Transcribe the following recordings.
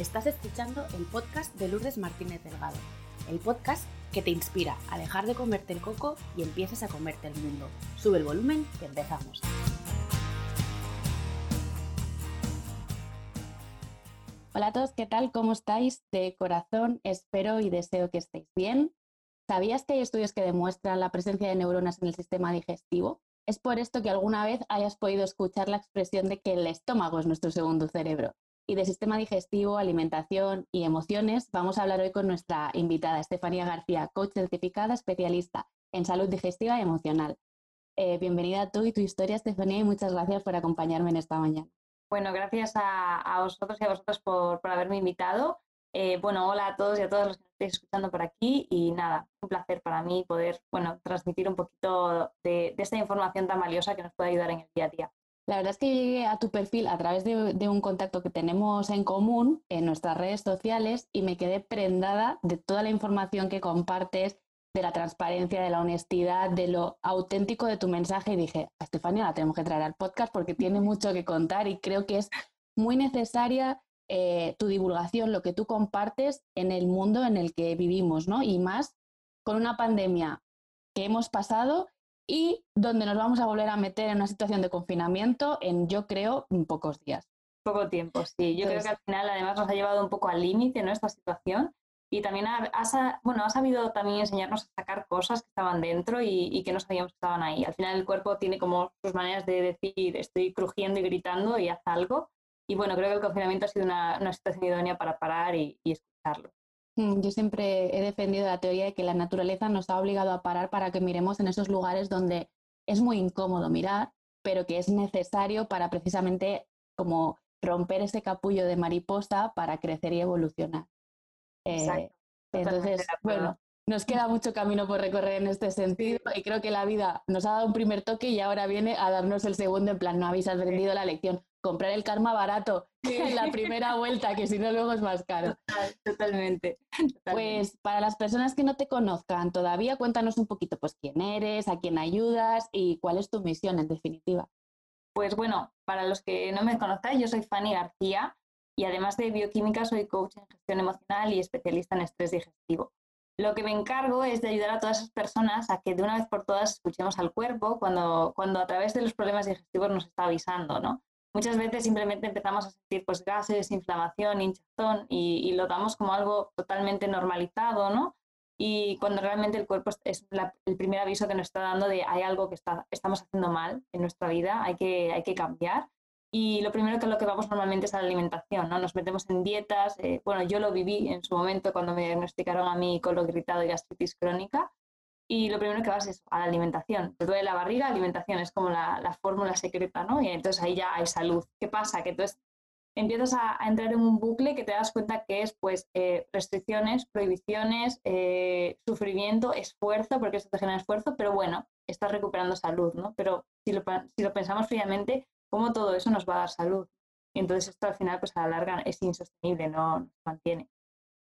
Estás escuchando el podcast de Lourdes Martínez Delgado, el podcast que te inspira a dejar de comerte el coco y empieces a comerte el mundo. Sube el volumen que empezamos. Hola a todos, ¿qué tal? ¿Cómo estáis? De corazón espero y deseo que estéis bien. ¿Sabías que hay estudios que demuestran la presencia de neuronas en el sistema digestivo? Es por esto que alguna vez hayas podido escuchar la expresión de que el estómago es nuestro segundo cerebro y de sistema digestivo, alimentación y emociones, vamos a hablar hoy con nuestra invitada, Estefanía García, coach certificada, especialista en salud digestiva y emocional. Eh, bienvenida a tú y tu historia, Estefanía, y muchas gracias por acompañarme en esta mañana. Bueno, gracias a, vosotros y a vosotros por, haberme invitado. Eh, bueno, hola a todos y a todos los que nos estáis escuchando por aquí y nada, un placer para mí poder, bueno, transmitir un poquito de, de esta información tan valiosa que nos puede ayudar en el día a día. La verdad es que llegué a tu perfil a través de, un contacto que tenemos en común en nuestras redes sociales y me quedé prendada de toda la información que compartes, de la transparencia, de la honestidad, de lo auténtico de tu mensaje y dije, a Estefania la tenemos que traer al podcast porque tiene mucho que contar y creo que es muy necesaria eh, tu divulgación, lo que tú compartes en el mundo en el que vivimos, ¿no? Y más con una pandemia que hemos pasado y donde nos vamos a volver a meter en una situación de confinamiento en, yo creo, pocos días. Poco tiempo, sí. Yo creo que al final además nos ha llevado un poco al límite ¿no? esta situación y también ha, bueno, ha sabido también enseñarnos a sacar cosas que estaban dentro y, que no sabíamos que estaban ahí. Al final el cuerpo tiene como sus maneras de decir estoy crujiendo y gritando y haz algo. Y bueno, creo que el confinamiento ha sido una, situación idónea para parar y escucharlo. Mm, yo siempre he defendido la teoría de que la naturaleza nos ha obligado a parar para que miremos en esos lugares donde es muy incómodo mirar, pero que es necesario para precisamente como romper ese capullo de mariposa para crecer y evolucionar. Eh, entonces, bueno, nos queda mucho camino por recorrer en este sentido y creo que la vida nos ha dado un primer toque y ahora viene a darnos el segundo en plan, no habéis aprendido la lección comprar el karma barato en la primera vuelta, que si no luego es más caro. totalmente, Pues para las personas que no te conozcan todavía, cuéntanos un poquito, pues quién eres, a quién ayudas y cuál es tu misión en definitiva. Pues bueno, para los que no me conozcáis, yo soy Fanny García y además de bioquímica soy coach en gestión emocional y especialista en estrés digestivo. Lo que me encargo es de ayudar a todas esas personas a que de una vez por todas escuchemos al cuerpo cuando, cuando a través de los problemas digestivos nos está avisando, ¿no? Muchas veces simplemente empezamos a sentir pues gases, inflamación, hinchazón y, lo damos como algo totalmente normalizado, ¿no? Y cuando realmente el cuerpo es el primer aviso que nos está dando de hay algo que está, estamos haciendo mal en nuestra vida, hay que, hay que cambiar. Y lo primero que lo que vamos normalmente es a la alimentación, ¿no? Nos metemos en dietas. Eh, bueno, yo lo viví en su momento cuando me diagnosticaron a mí colon gritado y gastritis crónica y lo primero que vas es a la alimentación. Te duele la barriga, alimentación es como la, fórmula secreta, ¿no? Y entonces ahí ya hay salud. ¿Qué pasa? Que entonces empiezas a, entrar en un bucle que te das cuenta que es pues eh, restricciones, prohibiciones, eh, sufrimiento, esfuerzo, porque esto te genera esfuerzo, pero bueno, estás recuperando salud, ¿no? Pero si lo, si lo pensamos fríamente, ¿cómo todo eso nos va a dar salud? Y entonces esto al final pues a la larga es insostenible, no nos mantiene.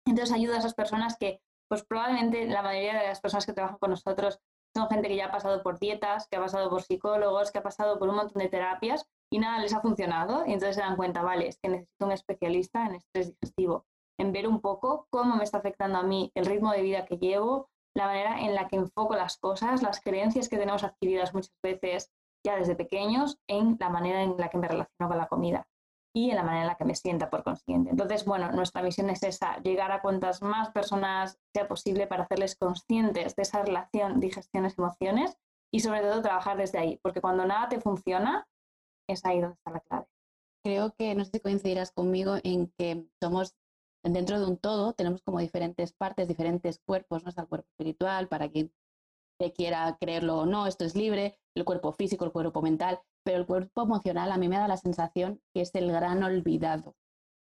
Entonces ayuda a esas personas que pues probablemente la mayoría de las personas que trabajan con nosotros son gente que ya ha pasado por dietas, que ha pasado por psicólogos, que ha pasado por un montón de terapias y nada les ha funcionado. Y entonces se dan cuenta, vale, es que necesito un especialista en estrés digestivo, en ver un poco cómo me está afectando a mí el ritmo de vida que llevo, la manera en la que enfoco las cosas, las creencias que tenemos adquiridas muchas veces ya desde pequeños en la manera en la que me relaciono con la comida y en la manera en la que me sienta por consiguiente. Entonces, bueno, nuestra misión es esa, llegar a cuantas más personas sea posible para hacerles conscientes de esa relación digestiones-emociones y sobre todo trabajar desde ahí, porque cuando nada te funciona, es ahí donde está la clave. Creo que no sé si coincidirás conmigo en que somos dentro de un todo, tenemos como diferentes partes, diferentes cuerpos, ¿no? Está el cuerpo espiritual, para quien quiera creerlo o no, esto es libre, el cuerpo físico, el cuerpo mental, pero el cuerpo emocional a mí me da la sensación que es el gran olvidado.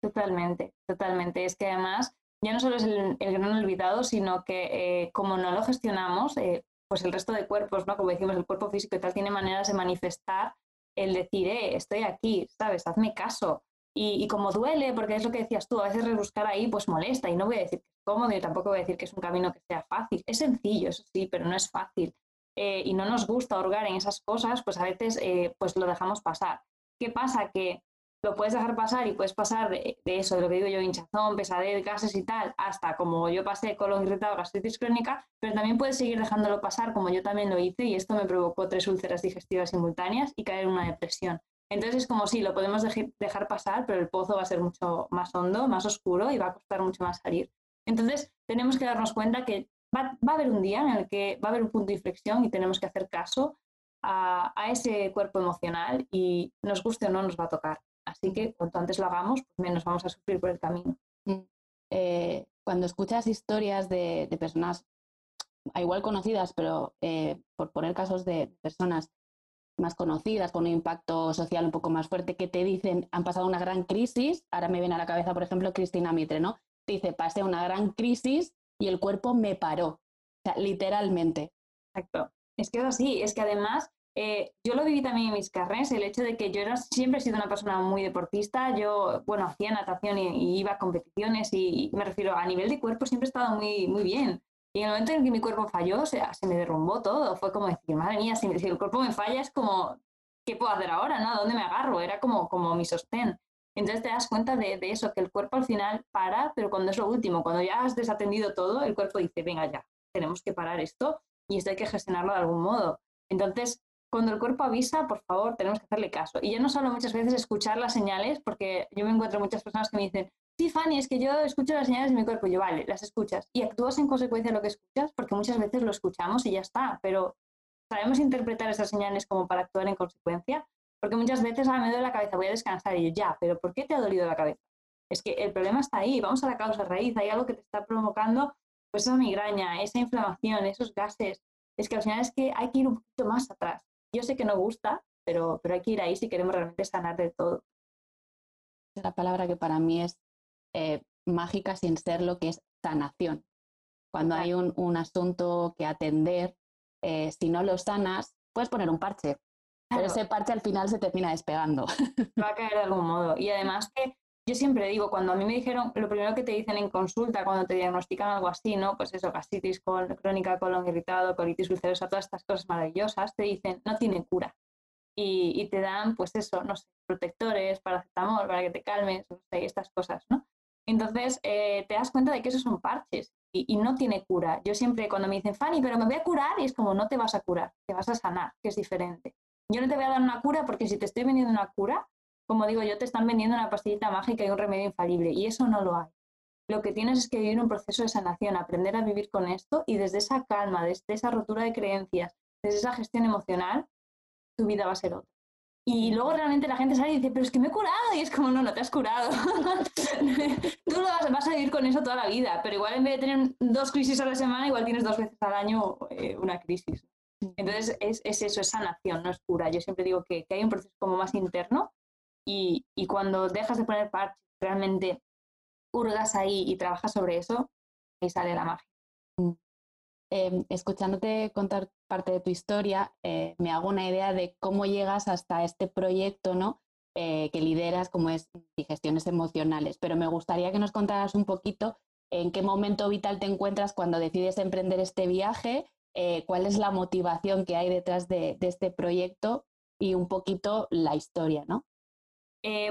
Totalmente, totalmente. Es que además ya no solo es el, gran olvidado, sino que eh, como no lo gestionamos, eh, pues el resto de cuerpos, ¿no? Como decimos, el cuerpo físico y tal tiene maneras de manifestar el decir, eh, estoy aquí, ¿sabes? Hazme caso. Y, y, como duele, porque es lo que decías tú, a veces rebuscar ahí pues molesta y no voy a decir que es cómodo y tampoco voy a decir que es un camino que sea fácil. Es sencillo, eso sí, pero no es fácil. Eh, y no nos gusta hurgar en esas cosas, pues a veces eh, pues lo dejamos pasar. ¿Qué pasa? Que lo puedes dejar pasar y puedes pasar de, eso, de lo que digo yo, hinchazón, pesadez, gases y tal, hasta como yo pasé colon irritado, gastritis crónica, pero también puedes seguir dejándolo pasar como yo también lo hice y esto me provocó tres úlceras digestivas simultáneas y caer en una depresión. Entonces es como si lo podemos dejar pasar, pero el pozo va a ser mucho más hondo, más oscuro y va a costar mucho más salir. Entonces tenemos que darnos cuenta que va, a haber un día en el que va a haber un punto de inflexión y tenemos que hacer caso a, ese cuerpo emocional y nos guste o no nos va a tocar. Así que cuanto antes lo hagamos, pues menos vamos a sufrir por el camino. Eh, cuando escuchas historias de, personas, igual conocidas, pero eh, por poner casos de personas más conocidas, con un impacto social un poco más fuerte, que te dicen, han pasado una gran crisis, ahora me viene a la cabeza, por ejemplo, Cristina Mitre, ¿no? Dice, pasé una gran crisis y el cuerpo me paró, o sea, literalmente. Exacto. Es que es así, es que además eh, yo lo viví también en mis carreras, el hecho de que yo era, siempre he sido una persona muy deportista, yo, bueno, hacía natación y, iba a competiciones y, me refiero a nivel de cuerpo siempre he estado muy, muy bien. Y en el momento en que mi cuerpo falló, o sea, se me derrumbó todo. Fue como decir, madre mía, si, el cuerpo me falla es como, ¿qué puedo hacer ahora? ¿no? ¿Dónde me agarro? Era como, como mi sostén. Entonces te das cuenta de, eso, que el cuerpo al final para, pero cuando es lo último, cuando ya has desatendido todo, el cuerpo dice, venga ya, tenemos que parar esto y esto hay que gestionarlo de algún modo. Entonces, cuando el cuerpo avisa, por favor, tenemos que hacerle caso. Y ya no solo muchas veces escuchar las señales, porque yo me encuentro muchas personas que me dicen, sí, Fanny, es que yo escucho las señales de mi cuerpo. Yo, vale, las escuchas. Y actúas en consecuencia de lo que escuchas, porque muchas veces lo escuchamos y ya está. Pero ¿sabemos interpretar esas señales como para actuar en consecuencia? Porque muchas veces a me duele la cabeza, voy a descansar y yo, ya, pero ¿por qué te ha dolido la cabeza? Es que el problema está ahí, vamos a la causa raíz, hay algo que te está provocando pues esa migraña, esa inflamación, esos gases. Es que al final es que hay que ir un poquito más atrás. Yo sé que no gusta, pero, pero hay que ir ahí si queremos realmente sanar de todo. La palabra que para mí es eh, mágica sin ser lo que es sanación. Cuando hay un, asunto que atender, eh, si no lo sanas, puedes poner un parche, pero ese parche al final se termina despegando. Va a caer de algún modo. Y además que yo siempre digo, cuando a mí me dijeron, lo primero que te dicen en consulta cuando te diagnostican algo así, ¿no? Pues eso, gastritis crónica, colon irritado, colitis ulcerosa, todas estas cosas maravillosas, te dicen, no tiene cura. Y, y, te dan, pues eso, no sé, protectores, paracetamol, para que te calmes, no sé, estas cosas, ¿no? Entonces, eh, te das cuenta de que esos son parches y, no tiene cura. Yo siempre cuando me dicen, Fanny, pero me voy a curar, y es como, no te vas a curar, te vas a sanar, que es diferente. Yo no te voy a dar una cura porque si te estoy vendiendo una cura, como digo yo, te están vendiendo una pastillita mágica y un remedio infalible, y eso no lo hay. Lo que tienes es que vivir un proceso de sanación, aprender a vivir con esto y desde esa calma, desde esa rotura de creencias, desde esa gestión emocional, tu vida va a ser otra. Y luego realmente la gente sale y dice, pero es que me he curado. Y es como, no, no te has curado. Tú lo vas, a vivir con eso toda la vida, pero igual en vez de tener dos crisis a la semana, igual tienes dos veces al año eh, una crisis. Entonces es, es, eso, es sanación, no es cura. Yo siempre digo que, que hay un proceso como más interno y, y, cuando dejas de poner parches, realmente hurgas ahí y trabajas sobre eso, ahí sale la magia. Mm. Em, escuchándote contar parte de tu historia, eh, me hago una idea de cómo llegas hasta este proyecto, ¿no? Eh, que lideras, como es digestiones emocionales. Pero me gustaría que nos contaras un poquito en qué momento vital te encuentras cuando decides emprender este viaje, eh, cuál es la motivación que hay detrás de, de, este proyecto y un poquito la historia, ¿no?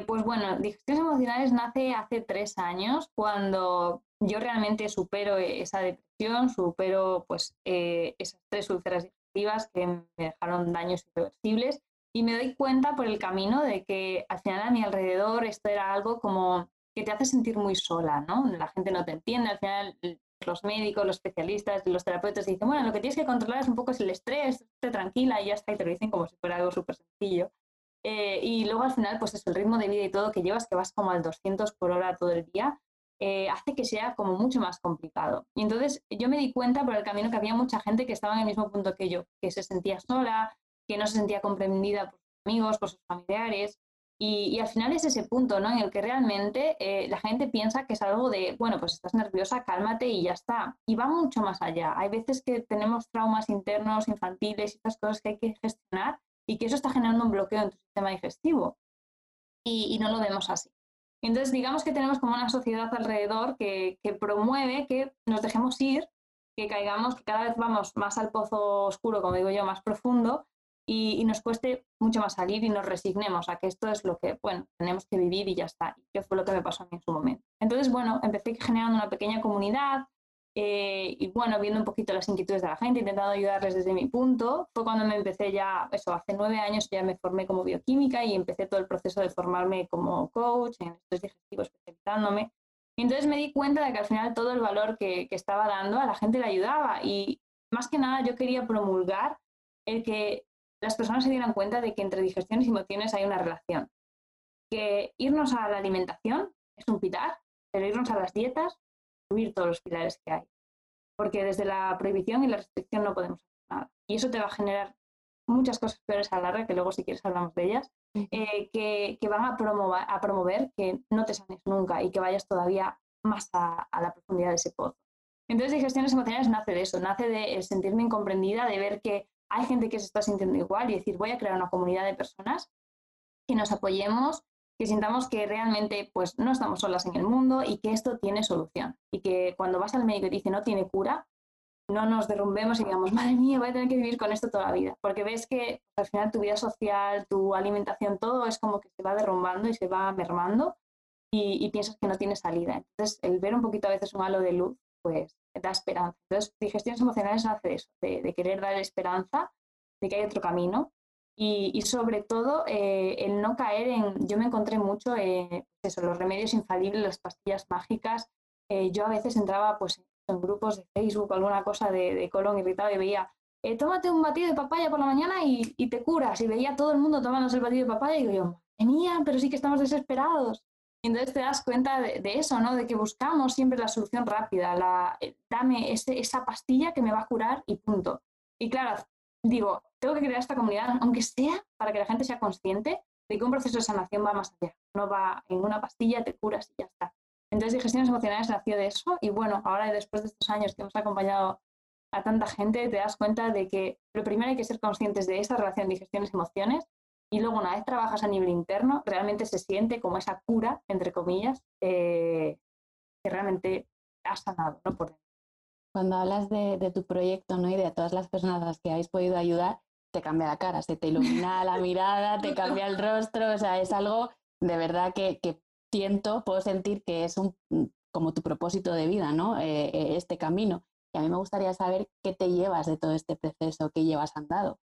pues bueno, Digestiones Emocionales nace hace tres años, cuando yo realmente supero esa depresión, supero pues eh, esas tres úlceras digestivas que me dejaron daños irreversibles y me doy cuenta por el camino de que al final a mi alrededor esto era algo como que te hace sentir muy sola, ¿no? La gente no te entiende, al final los médicos, los especialistas, los terapeutas dicen, bueno, lo que tienes que controlar es un poco el estrés, esté tranquila y ya está, y te lo dicen como si fuera algo súper sencillo. Eh, y luego al final, pues es el ritmo de vida y todo que llevas, que vas como al 200 por hora todo el día, eh, hace que sea como mucho más complicado. Y entonces yo me di cuenta por el camino que había mucha gente que estaba en el mismo punto que yo, que se sentía sola, que no se sentía comprendida por sus amigos, por sus familiares. Y, al final es ese punto ¿no? en el que realmente eh, la gente piensa que es algo de, bueno, pues estás nerviosa, cálmate y ya está. Y va mucho más allá. Hay veces que tenemos traumas internos, infantiles y estas cosas que hay que gestionar y que eso está generando un bloqueo en tu sistema digestivo. y no lo vemos así. Entonces, digamos que tenemos como una sociedad alrededor que, promueve que nos dejemos ir, que caigamos, que cada vez vamos más al pozo oscuro, como digo yo, más profundo, y, nos cueste mucho más salir y nos resignemos a que esto es lo que, bueno, tenemos que vivir y ya está, que fue lo que me pasó a mí en su momento. Entonces, bueno, empecé generando una pequeña comunidad eh, y, bueno, viendo un poquito las inquietudes de la gente, intentando ayudarles desde mi punto. Fue cuando me empecé ya, eso, hace nueve años ya me formé como bioquímica y empecé todo el proceso de formarme como coach en estrés digestivo, especializándome. Y entonces me di cuenta de que al final todo el valor que, que estaba dando a la gente le ayudaba y más que nada yo quería promulgar el que las personas se dieran cuenta de que entre digestiones y emociones hay una relación. Que irnos a la alimentación es un pilar, pero irnos a las dietas, subir todos los pilares que hay. Porque desde la prohibición y la restricción no podemos hacer nada. Y eso te va a generar muchas cosas peores a la larga, que luego si quieres hablamos de ellas, eh, que, van a promover, a promover que no te sanes nunca y que vayas todavía más a, a la profundidad de ese pozo. Entonces, digestiones emocionales nace de eso, nace de sentirme incomprendida, de ver que hay gente que se está sintiendo igual y decir, voy a crear una comunidad de personas que nos apoyemos, que sintamos que realmente pues no estamos solas en el mundo y que esto tiene solución. Y que cuando vas al médico y dice no tiene cura, no nos derrumbemos y digamos, madre mía, voy a tener que vivir con esto toda la vida. Porque ves que al final tu vida social, tu alimentación, todo es como que se va derrumbando y se va mermando y, piensas que no tiene salida. Entonces, el ver un poquito a veces un halo de luz, pues da esperanza. Entonces, digestiones emocionales hace eso, de, querer dar esperanza, de que hay otro camino y, sobre todo eh, el no caer en, yo me encontré mucho, eh, eso, los remedios infalibles, las pastillas mágicas. Eh, yo a veces entraba pues, en grupos de Facebook, alguna cosa de, colon irritado y veía, tómate un batido de papaya por la mañana y, te curas. Y veía todo el mundo tomándose el batido de papaya y digo yo, pero sí que estamos desesperados. Entonces te das cuenta de, eso, ¿no? De que buscamos siempre la solución rápida, la, eh, dame esa pastilla que me va a curar y punto. Y claro, digo, tengo que crear esta comunidad, aunque sea para que la gente sea consciente de que un proceso de sanación va más allá. No va en una pastilla, te curas y ya está. Entonces, digestiones emocionales nació de eso y bueno, ahora después de estos años que hemos acompañado a tanta gente, te das cuenta de que lo primero hay que ser conscientes de esa relación de digestiones-emociones y luego una vez trabajas a nivel interno, realmente se siente como esa cura, entre comillas, eh, que realmente ha sanado ¿no? por Cuando hablas de, tu proyecto ¿no? y de todas las personas a las que habéis podido ayudar, te cambia la cara, se te ilumina la mirada, te cambia el rostro, o sea, es algo de verdad que, que siento, puedo sentir que es un, como tu propósito de vida, ¿no? Eh, eh, este camino. Y a mí me gustaría saber qué te llevas de todo este proceso, qué llevas andado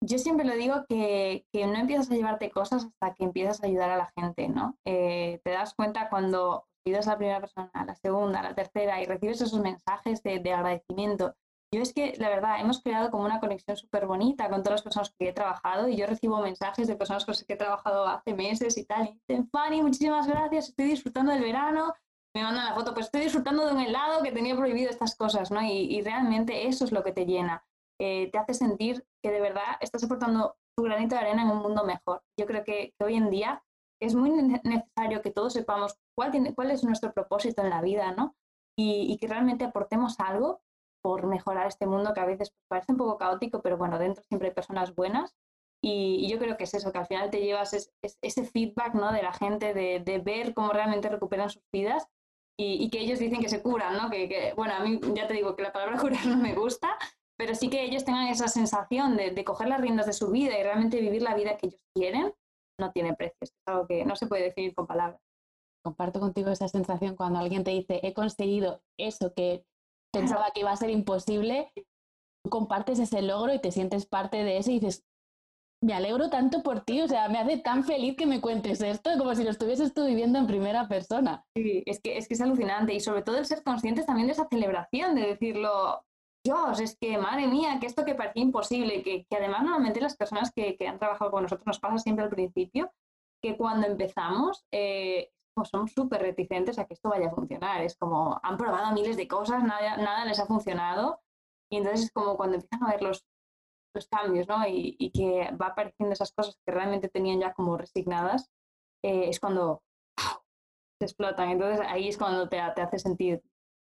yo siempre lo digo que, no empiezas a llevarte cosas hasta que empiezas a ayudar a la gente, ¿no? Eh, te das cuenta cuando ayudas a la primera persona, a la segunda, a la tercera y recibes esos mensajes de, agradecimiento. Yo es que, la verdad, hemos creado como una conexión súper bonita con todas las personas que he trabajado y yo recibo mensajes de personas con las que he trabajado hace meses y tal. Y dicen, Fanny, muchísimas gracias, estoy disfrutando del verano. Me mandan la foto, pues estoy disfrutando de un helado que tenía prohibido estas cosas, ¿no? Y, y realmente eso es lo que te llena. Eh, te hace sentir que de verdad estás aportando tu granito de arena en un mundo mejor. Yo creo que, hoy en día es muy necesario que todos sepamos cuál, es nuestro propósito en la vida, ¿no? Y, que realmente aportemos algo por mejorar este mundo que a veces parece un poco caótico, pero bueno, dentro siempre hay personas buenas. Y, yo creo que es eso, que al final te llevas ese feedback ¿no? de la gente, de, ver cómo realmente recuperan sus vidas y, que ellos dicen que se curan, ¿no? Que, que, bueno, a mí ya te digo que la palabra curar no me gusta, pero sí que ellos tengan esa sensación de, coger las riendas de su vida y realmente vivir la vida que ellos quieren, no tiene precio. Es algo que no se puede definir con palabras. Comparto contigo esa sensación cuando alguien te dice, he conseguido eso que pensaba que iba a ser imposible, tú compartes ese logro y te sientes parte de eso y dices, me alegro tanto por ti, o sea, me hace tan feliz que me cuentes esto como si lo estuvieses tú viviendo en primera persona. Sí, es que, es que es alucinante y sobre todo el ser conscientes también de esa celebración, de decirlo, Dios, es que madre mía, que esto que parecía imposible, que, que además normalmente las personas que, que, han trabajado con nosotros nos pasa siempre al principio, que cuando empezamos eh, pues somos súper reticentes a que esto vaya a funcionar. Es como, han probado miles de cosas, nada, nada les ha funcionado. Y entonces es como cuando empiezan a ver los, los cambios, ¿no? Y, y, que va apareciendo esas cosas que realmente tenían ya como resignadas, eh, es cuando se explotan. Entonces ahí es cuando te, te hace sentir,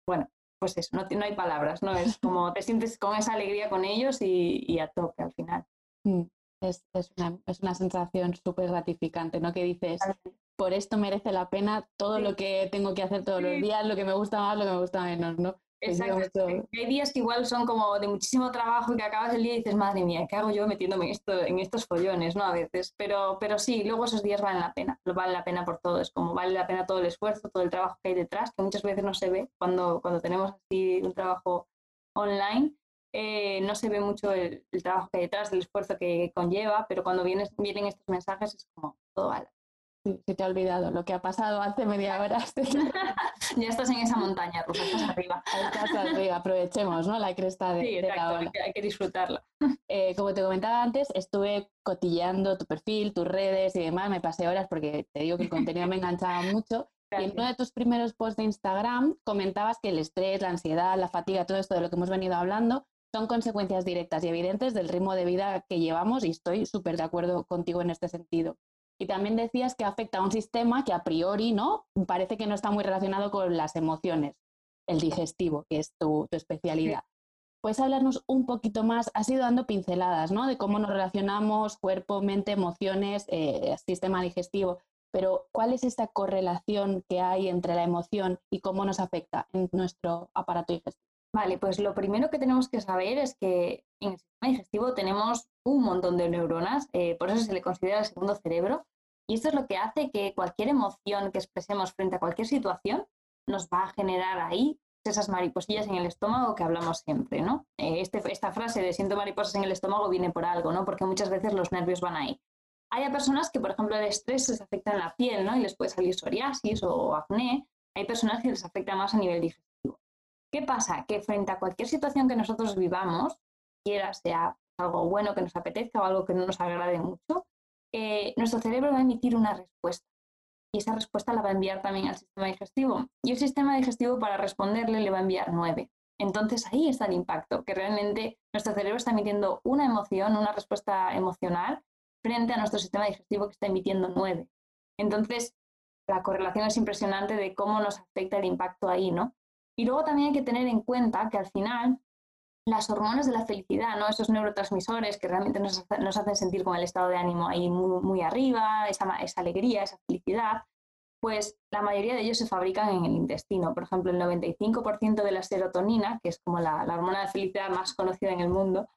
bueno, pues eso, no, no, hay palabras, ¿no? Es como te sientes con esa alegría con ellos y, a tope al final. Es, es, una, es una, sensación súper gratificante, ¿no? Que dices, por esto merece la pena todo lo que tengo que hacer todos los días, lo que me gusta más, lo que me gusta menos, ¿no? Exacto. Hay días que igual son como de muchísimo trabajo y que acabas el día y dices, madre mía, ¿qué hago yo metiéndome en, esto, en estos follones, ¿no? A veces. Pero, pero sí, luego esos días valen la pena. Valen la pena por todo. Es como vale la pena todo el esfuerzo, todo el trabajo que hay detrás, que muchas veces no se ve cuando, cuando tenemos así un trabajo online. Eh, no se ve mucho el, trabajo que hay detrás, el esfuerzo que conlleva, pero cuando vienen estos mensajes es como todo vale se te ha olvidado lo que ha pasado hace media hora. ya estás en esa montaña rusa, estás arriba. Estás arriba, aprovechemos ¿no? la cresta de, sí, la ola. Hay que, disfrutarla. Eh, como te comentaba antes, estuve cotillando tu perfil, tus redes y demás, me pasé horas porque te digo que el contenido me enganchaba mucho. Y en uno de tus primeros posts de Instagram comentabas que el estrés, la ansiedad, la fatiga, todo esto de lo que hemos venido hablando, son consecuencias directas y evidentes del ritmo de vida que llevamos y estoy súper de acuerdo contigo en este sentido. Y también decías que afecta a un sistema que a priori no parece que no está muy relacionado con las emociones, el digestivo, que es tu, especialidad. Puedes hablarnos un poquito más, has ido dando pinceladas, ¿no? De cómo nos relacionamos cuerpo, mente, emociones, eh, sistema digestivo, pero ¿cuál es esta correlación que hay entre la emoción y cómo nos afecta en nuestro aparato digestivo? Vale, pues lo primero que tenemos que saber es que en el sistema digestivo tenemos un montón de neuronas, eh, por eso se le considera el segundo cerebro, y esto es lo que hace que cualquier emoción que expresemos frente a cualquier situación nos va a generar ahí esas mariposillas en el estómago que hablamos siempre, ¿no? Eh, este, esta frase de siento mariposas en el estómago viene por algo, ¿no? Porque muchas veces los nervios van ahí. Hay personas que, por ejemplo, el estrés les afecta en la piel, ¿no? Y les puede salir psoriasis o acné. Hay personas que les afecta más a nivel digestivo. ¿Qué pasa? Que frente a cualquier situación que nosotros vivamos, quiera sea algo bueno que nos apetezca o algo que no nos agrade mucho, eh, nuestro cerebro va a emitir una respuesta y esa respuesta la va a enviar también al sistema digestivo. Y el sistema digestivo para responderle le va a enviar nueve. Entonces ahí está el impacto, que realmente nuestro cerebro está emitiendo una emoción, una respuesta emocional frente a nuestro sistema digestivo que está emitiendo nueve. Entonces la correlación es impresionante de cómo nos afecta el impacto ahí, ¿no? Y luego también hay que tener en cuenta que al final las hormonas de la felicidad, ¿no? esos neurotransmisores que realmente nos, hacen sentir con el estado de ánimo ahí muy, arriba, esa, alegría, esa felicidad, pues la mayoría de ellos se fabrican en el intestino. Por ejemplo, el 95% de la serotonina, que es como la, hormona de felicidad más conocida en el mundo,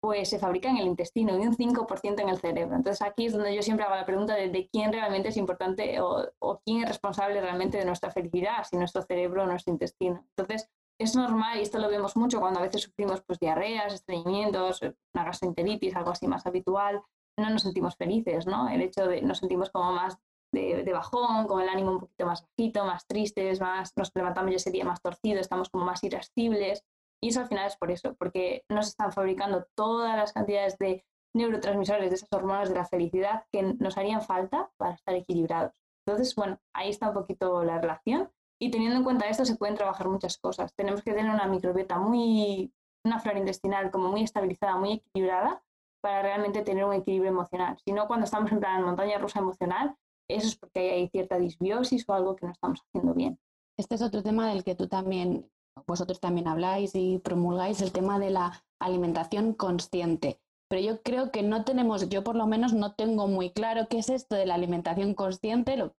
pues se fabrica en el intestino y un 5% en el cerebro. Entonces aquí es donde yo siempre hago la pregunta de, de quién realmente es importante o, o, quién es responsable realmente de nuestra felicidad, si nuestro cerebro o nuestro intestino. Entonces, es normal, y esto lo vemos mucho cuando a veces sufrimos pues, diarreas, estreñimientos, una gastroenteritis, algo así más habitual, no nos sentimos felices, ¿no? El hecho de nos sentimos como más de, bajón, con el ánimo un poquito más bajito, más tristes, más, nos levantamos ese día más torcido, estamos como más irascibles. Y eso al final es por eso, porque nos están fabricando todas las cantidades de neurotransmisores, de esas hormonas de la felicidad que nos harían falta para estar equilibrados. Entonces, bueno, ahí está un poquito la relación. Y teniendo en cuenta esto se pueden trabajar muchas cosas. Tenemos que tener una microbiota muy, una flora intestinal como muy estabilizada, muy equilibrada para realmente tener un equilibrio emocional. Si no, cuando estamos en plan montaña rusa emocional, eso es porque hay cierta disbiosis o algo que no estamos haciendo bien. Este es otro tema del que tú también, vosotros también habláis y promulgáis, el tema de la alimentación consciente. Pero yo creo que no tenemos, yo por lo menos no tengo muy claro qué es esto de la alimentación consciente. Lo,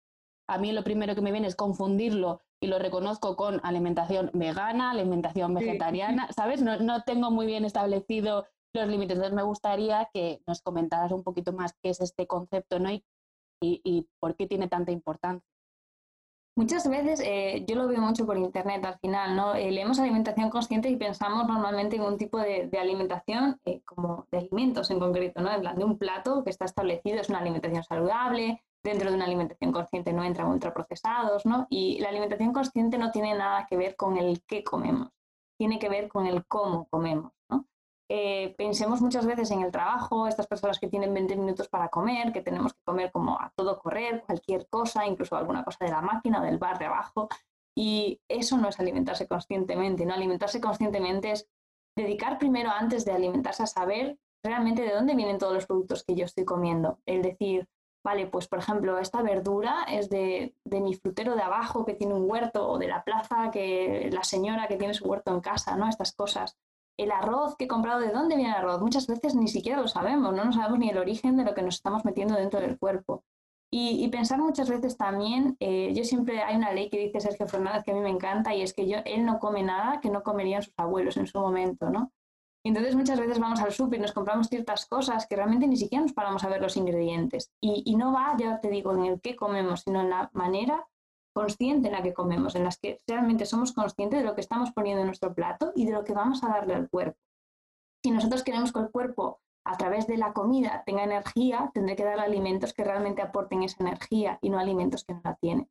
a mí lo primero que me viene es confundirlo y lo reconozco con alimentación vegana, alimentación vegetariana, ¿sabes? No, tengo muy bien establecido los límites. Entonces me gustaría que nos comentaras un poquito más qué es este concepto ¿no? y, y, por qué tiene tanta importancia. Muchas veces, eh, yo lo veo mucho por internet al final, ¿no? Eh, leemos alimentación consciente y pensamos normalmente en un tipo de, alimentación eh, como de alimentos en concreto, ¿no? En plan de un plato que está establecido, es una alimentación saludable, dentro de una alimentación consciente no entran ultraprocesados, ¿no? Y la alimentación consciente no tiene nada que ver con el qué comemos, tiene que ver con el cómo comemos, ¿no? Eh, pensemos muchas veces en el trabajo, estas personas que tienen 20 minutos para comer, que tenemos que comer como a todo correr, cualquier cosa, incluso alguna cosa de la máquina o del bar de abajo, y eso no es alimentarse conscientemente, ¿no? Alimentarse conscientemente es dedicar primero antes de alimentarse a saber realmente de dónde vienen todos los productos que yo estoy comiendo, el decir, vale, pues por ejemplo, esta verdura es de, mi frutero de abajo que tiene un huerto o de la plaza que la señora que tiene su huerto en casa, ¿no? Estas cosas. El arroz que he comprado, ¿de dónde viene el arroz? Muchas veces ni siquiera lo sabemos, no, no sabemos ni el origen de lo que nos estamos metiendo dentro del cuerpo. Y, pensar muchas veces también, eh, yo siempre, hay una ley que dice Sergio Fernández que a mí me encanta y es que yo, él no come nada que no comerían sus abuelos en su momento, ¿no? Entonces muchas veces vamos al súper y nos compramos ciertas cosas que realmente ni siquiera nos paramos a ver los ingredientes. Y, no va, ya te digo, en el qué comemos, sino en la manera consciente en la que comemos, en las que realmente somos conscientes de lo que estamos poniendo en nuestro plato y de lo que vamos a darle al cuerpo. Si nosotros queremos que el cuerpo a través de la comida tenga energía, tendré que dar alimentos que realmente aporten esa energía y no alimentos que no la tienen.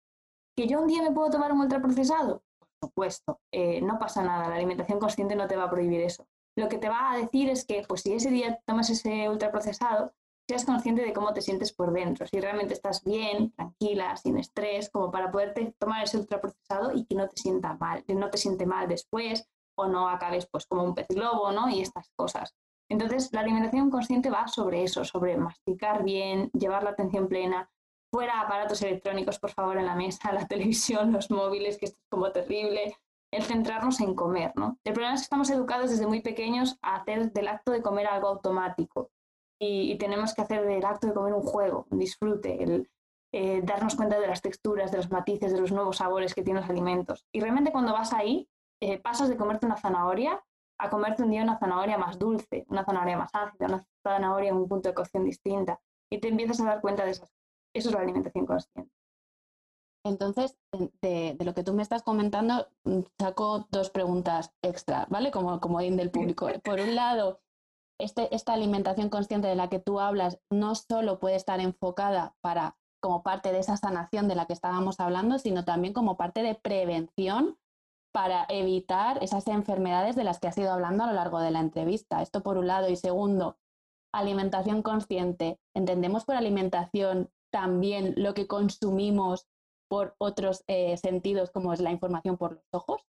¿Que yo un día me puedo tomar un ultraprocesado? Por supuesto, eh, no pasa nada, la alimentación consciente no te va a prohibir eso. Lo que te va a decir es que, pues si ese día tomas ese ultraprocesado, seas consciente de cómo te sientes por dentro, si realmente estás bien, tranquila, sin estrés, como para poderte tomar ese ultraprocesado y que no te sienta mal, que no te siente mal después o no acabes pues como un pez globo, ¿no? Y estas cosas. Entonces, la alimentación consciente va sobre eso, sobre masticar bien, llevar la atención plena, fuera aparatos electrónicos, por favor, en la mesa, la televisión, los móviles, que esto es como terrible, el centrarnos en comer, ¿no? El problema es que estamos educados desde muy pequeños a hacer del acto de comer algo automático y, tenemos que hacer del acto de comer un juego, un disfrute, el eh, darnos cuenta de las texturas, de los matices, de los nuevos sabores que tienen los alimentos. Y realmente cuando vas ahí, eh, pasas de comerte una zanahoria a comerte un día una zanahoria más dulce, una zanahoria más ácida, una zanahoria en un punto de cocción distinta. Y te empiezas a dar cuenta de esas Eso es la alimentación consciente. Entonces, de, lo que tú me estás comentando, mm, saco dos preguntas extra, ¿vale? Como comodín del público. Por un lado, este, esta alimentación consciente de la que tú hablas no solo puede estar enfocada para como parte de esa sanación de la que estábamos hablando, sino también como parte de prevención para evitar esas enfermedades de las que has ido hablando a lo largo de la entrevista. Esto por un lado. Y segundo, alimentación consciente. Entendemos por alimentación también lo que consumimos por otros eh, sentidos, como es la información por los ojos.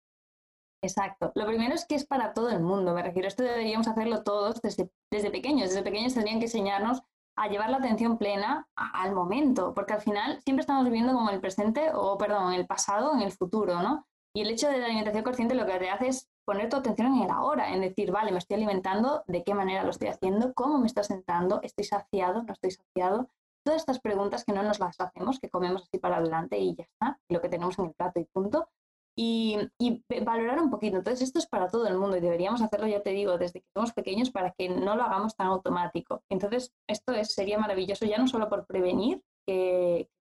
Exacto. Lo primero es que es para todo el mundo. Me refiero, esto deberíamos hacerlo todos desde, desde pequeños. Desde pequeños tendrían que enseñarnos a llevar la atención plena al momento, porque al final siempre estamos viviendo como el presente, o perdón, el pasado, en el futuro, ¿no? Y el hecho de la alimentación consciente lo que te hace es poner tu atención en el ahora, en decir, vale, me estoy alimentando, de qué manera lo estoy haciendo, cómo me está sentando, estoy saciado, no estoy saciado. Todas estas preguntas que no nos las hacemos, que comemos así para adelante y ya está, lo que tenemos en el plato y punto. Y, y, valorar un poquito. Entonces, esto es para todo el mundo y deberíamos hacerlo, ya te digo, desde que somos pequeños para que no lo hagamos tan automático. Entonces, esto es, sería maravilloso ya no solo por prevenir,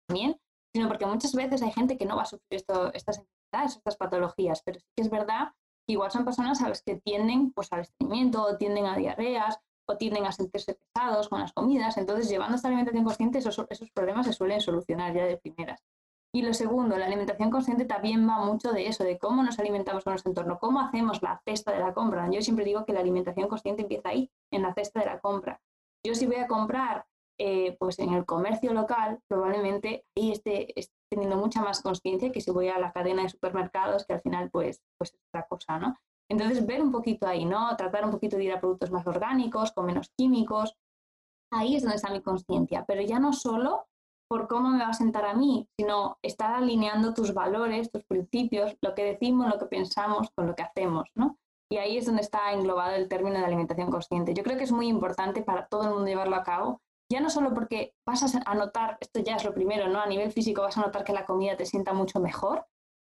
también, sino porque muchas veces hay gente que no va a sufrir esto, estas estas patologías, pero sí que es verdad que igual son personas a las que tienden pues, al estreñimiento, tienden a diarreas, o tienden sentirse pesados con las comidas. Entonces, llevando esta alimentación consciente, esos, esos problemas se suelen solucionar ya de primeras. Y lo segundo, la alimentación consciente también va mucho de eso, de cómo nos alimentamos con nuestro entorno, cómo hacemos la cesta de la compra. Yo siempre digo que la alimentación consciente empieza ahí, en la cesta de la compra. Yo si voy a comprar eh, pues en el comercio local, probablemente ahí esté, teniendo mucha más conciencia que si voy a la cadena de supermercados, que al final pues, pues es otra cosa, ¿no? Entonces, ver un poquito ahí, ¿no? Tratar un poquito de ir a productos más orgánicos, con menos químicos. Ahí es donde está mi conciencia, pero ya no solo por cómo me va a sentar a mí, sino estar alineando tus valores, tus principios, lo que decimos, lo que pensamos con lo que hacemos, ¿no? Y ahí es donde está englobado el término de alimentación consciente. Yo creo que es muy importante para todo el mundo llevarlo a cabo ya no solo porque vas a notar, esto ya es lo primero, ¿no? A nivel físico vas a notar que la comida te sienta mucho mejor,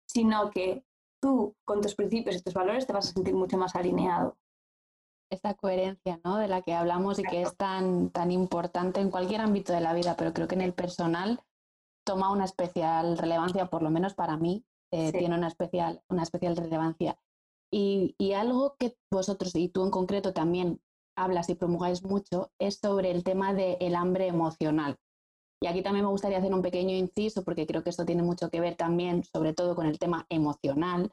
sino que tú con tus principios y tus valores te vas a sentir mucho más alineado. Esta coherencia, ¿no? De la que hablamos y que es tan, tan importante en cualquier ámbito de la vida, pero creo que en el personal toma una especial relevancia, por lo menos para mí, eh, tiene una especial, una especial relevancia. Y, y, algo que vosotros y tú en concreto también hablas y promulgáis mucho es sobre el tema del hambre emocional. Y aquí también me gustaría hacer un pequeño inciso porque creo que esto tiene mucho que ver también, sobre todo con el tema emocional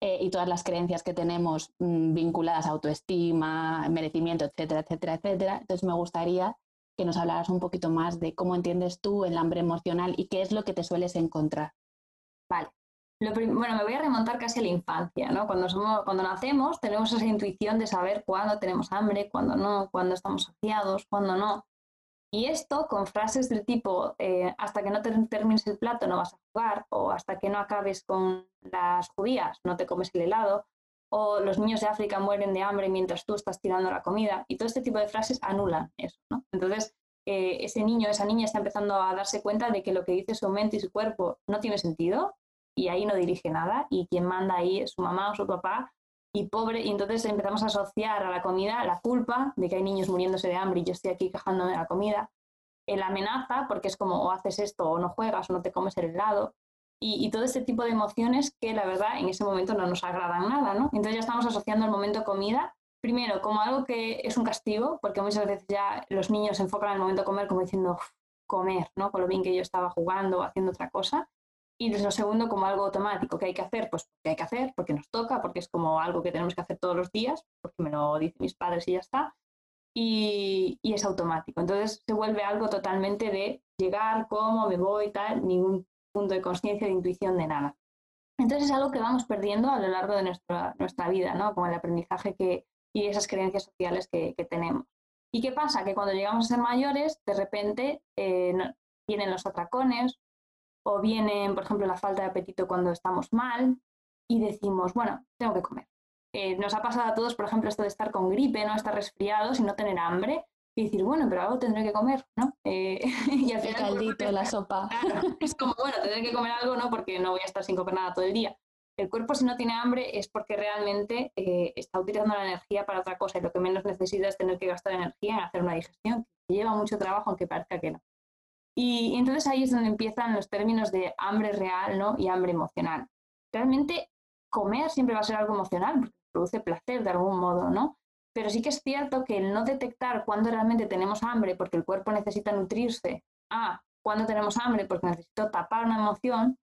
eh, y todas las creencias que tenemos mm, vinculadas a autoestima, merecimiento, etcétera, etcétera, etcétera. Entonces me gustaría que nos hablaras un poquito más de cómo entiendes tú el hambre emocional y qué es lo que te sueles encontrar. Vale bueno, me voy a remontar casi a la infancia, ¿no? Cuando, somos, cuando nacemos tenemos esa intuición de saber cuándo tenemos hambre, cuándo no, cuándo estamos saciados, cuándo no. Y esto con frases del tipo, eh, hasta que no te termines el plato no vas a jugar, o hasta que no acabes con las judías no te comes el helado, o los niños de África mueren de hambre mientras tú estás tirando la comida, y todo este tipo de frases anulan eso, ¿no? Entonces, eh, ese niño, esa niña está empezando a darse cuenta de que lo que dice su mente y su cuerpo no tiene sentido y ahí no dirige nada y quien manda ahí es su mamá o su papá y pobre, y entonces empezamos a asociar a la comida la culpa de que hay niños muriéndose de hambre y yo estoy aquí cajándome la comida, la amenaza, porque es como o haces esto o no juegas o no te comes el helado, y, todo este tipo de emociones que la verdad en ese momento no nos agradan nada, ¿no? Entonces ya estamos asociando el momento comida, primero como algo que es un castigo, porque muchas veces ya los niños enfocan en el momento comer como diciendo comer, ¿no? Con lo bien que yo estaba jugando o haciendo otra cosa. Y lo segundo, como algo automático que hay que hacer, pues porque hay que hacer, porque nos toca, porque es como algo que tenemos que hacer todos los días, porque me lo dicen mis padres y ya está. Y, y, es automático. Entonces se vuelve algo totalmente de llegar, cómo, me voy, tal, ningún punto de conciencia, de intuición, de nada. Entonces es algo que vamos perdiendo a lo largo de nuestra, nuestra vida, ¿no? Como el aprendizaje que, y esas creencias sociales que, tenemos. ¿Y qué pasa? Que cuando llegamos a ser mayores, de repente eh, vienen los atracones, o viene, por ejemplo, la falta de apetito cuando estamos mal y decimos, bueno, tengo que comer. Eh, nos ha pasado a todos, por ejemplo, esto de estar con gripe, no estar resfriados y no tener hambre y decir, bueno, pero algo tendré que comer, ¿no? Eh, y al final, el caldito, la sopa. es como, bueno, tendré que comer algo, ¿no? Porque no voy a estar sin comer nada todo el día. El cuerpo si no tiene hambre es porque realmente eh, está utilizando la energía para otra cosa y lo que menos necesita es tener que gastar energía en hacer una digestión, que lleva mucho trabajo aunque parezca que no. Y, entonces ahí es donde empiezan los términos de hambre real ¿no? y hambre emocional. Realmente comer siempre va a ser algo emocional porque produce placer de algún modo, ¿no? Pero sí que es cierto que el no detectar cuándo realmente tenemos hambre porque el cuerpo necesita nutrirse, ah, cuando tenemos hambre porque necesito tapar una emoción,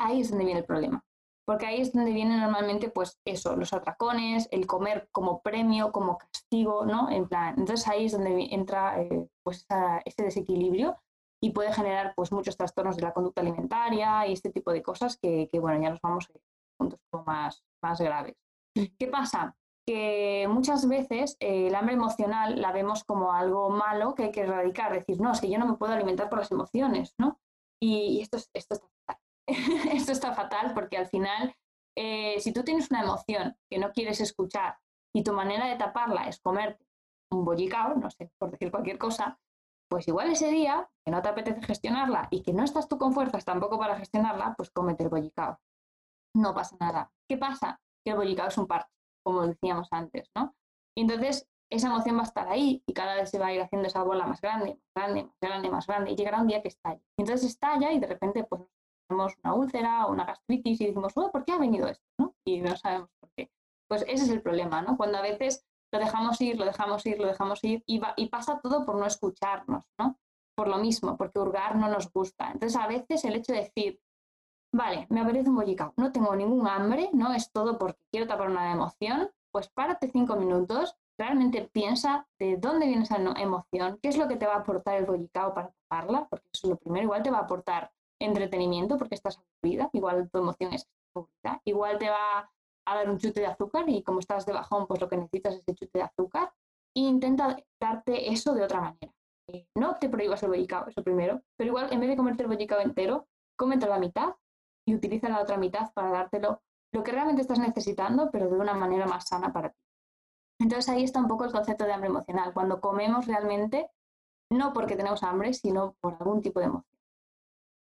ahí es donde viene el problema. Porque ahí es donde viene normalmente, pues eso, los atracones, el comer como premio, como castigo, ¿no? En plan, entonces ahí es donde entra eh, pues ese desequilibrio y puede generar pues muchos trastornos de la conducta alimentaria y este tipo de cosas que, bueno, ya nos vamos a puntos más, más graves. ¿Qué pasa? Que muchas veces eh, el hambre emocional la vemos como algo malo que hay que erradicar, decir, no, es que yo no me puedo alimentar por las emociones, ¿no? Y, esto, esto está fatal. esto está fatal porque al final, eh, si tú tienes una emoción que no quieres escuchar y tu manera de taparla es comerte un bollicao, no sé, por decir cualquier cosa, pues igual ese día que no te apetece gestionarla y que no estás tú con fuerzas tampoco para gestionarla, pues cómete el bollicao. No pasa nada. ¿Qué pasa? Que el bollicao es un parche, como decíamos antes, ¿no? Y entonces esa emoción va a estar ahí y cada vez se va a ir haciendo esa bola más grande, más grande, más grande, más grande y llegará un día que estalla. Y entonces estalla y de repente pues tenemos una úlcera o una gastritis y decimos, ¿por qué ha venido esto? ¿no? Y no sabemos por qué. Pues ese es el problema, ¿no? Cuando a veces lo dejamos ir, lo dejamos ir, lo dejamos ir y, y pasa todo por no escucharnos, ¿no? Por lo mismo, porque hurgar no nos gusta. Entonces, a veces el hecho de decir, vale, me apetece un bollicao, no tengo ningún hambre, no es todo porque quiero tapar una emoción, pues párate cinco minutos, realmente piensa de dónde viene esa emoción, qué es lo que te va a aportar el bollicao para taparla, porque eso es lo primero, igual te va a aportar entretenimiento porque estás aburrida, igual tu emoción es aburrida, igual te va a dar un chute de azúcar y como estás de bajón, pues lo que necesitas es ese chute de azúcar. E intenta darte eso de otra manera. Eh, no te prohíbas el bollicao, eso primero, pero igual en vez de comerte el bollicao entero, cómete la mitad y utiliza la otra mitad para dártelo lo que realmente estás necesitando, pero de una manera más sana para ti. Entonces ahí está un poco el concepto de hambre emocional, cuando comemos realmente, no porque tenemos hambre, sino por algún tipo de emoción.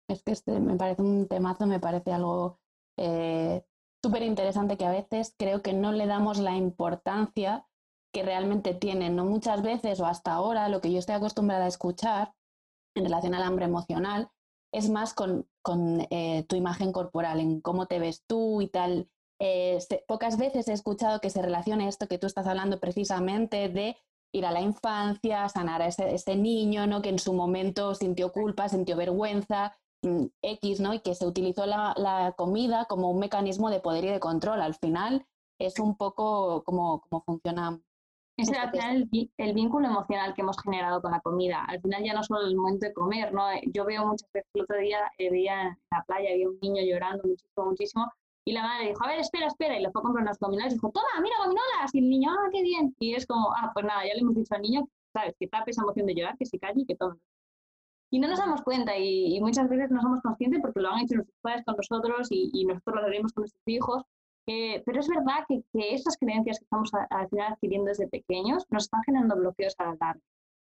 Es que este me parece un temazo, me parece algo eh, súper interesante que a veces creo que no le damos la importancia que realmente tiene. No muchas veces o hasta ahora lo que yo estoy acostumbrada a escuchar en relación al hambre emocional es más con, eh, tu imagen corporal, en cómo te ves tú y tal. Eh, pocas veces he escuchado que se relacione esto que tú estás hablando precisamente de ir a la infancia, sanar a ese, ese niño ¿no? que en su momento sintió culpa, sintió vergüenza, X, ¿no? Y que se utilizó la, comida como un mecanismo de poder y de control. Al final es un poco como, como funciona. Es al final el, vínculo emocional que hemos generado con la comida. Al final ya no solo el momento de comer, ¿no? Yo veo muchas veces, el otro día eh, veía en la playa, había un niño llorando muchísimo, muchísimo, y la madre dijo, a ver, espera, espera, y le fue a comprar unas gominolas y dijo, toma, mira, gominolas, y el niño, ah, qué bien. Y es como, ah, pues nada, ya le hemos dicho al niño, sabes, que tape esa emoción de llorar, que se calle y que tome y no nos damos cuenta y, muchas veces no somos conscientes porque lo han hecho nuestros padres con nosotros y, nosotros lo haremos con nuestros hijos. Eh, pero es verdad que, que, esas creencias que estamos al final adquiriendo desde pequeños nos están generando bloqueos a la larga.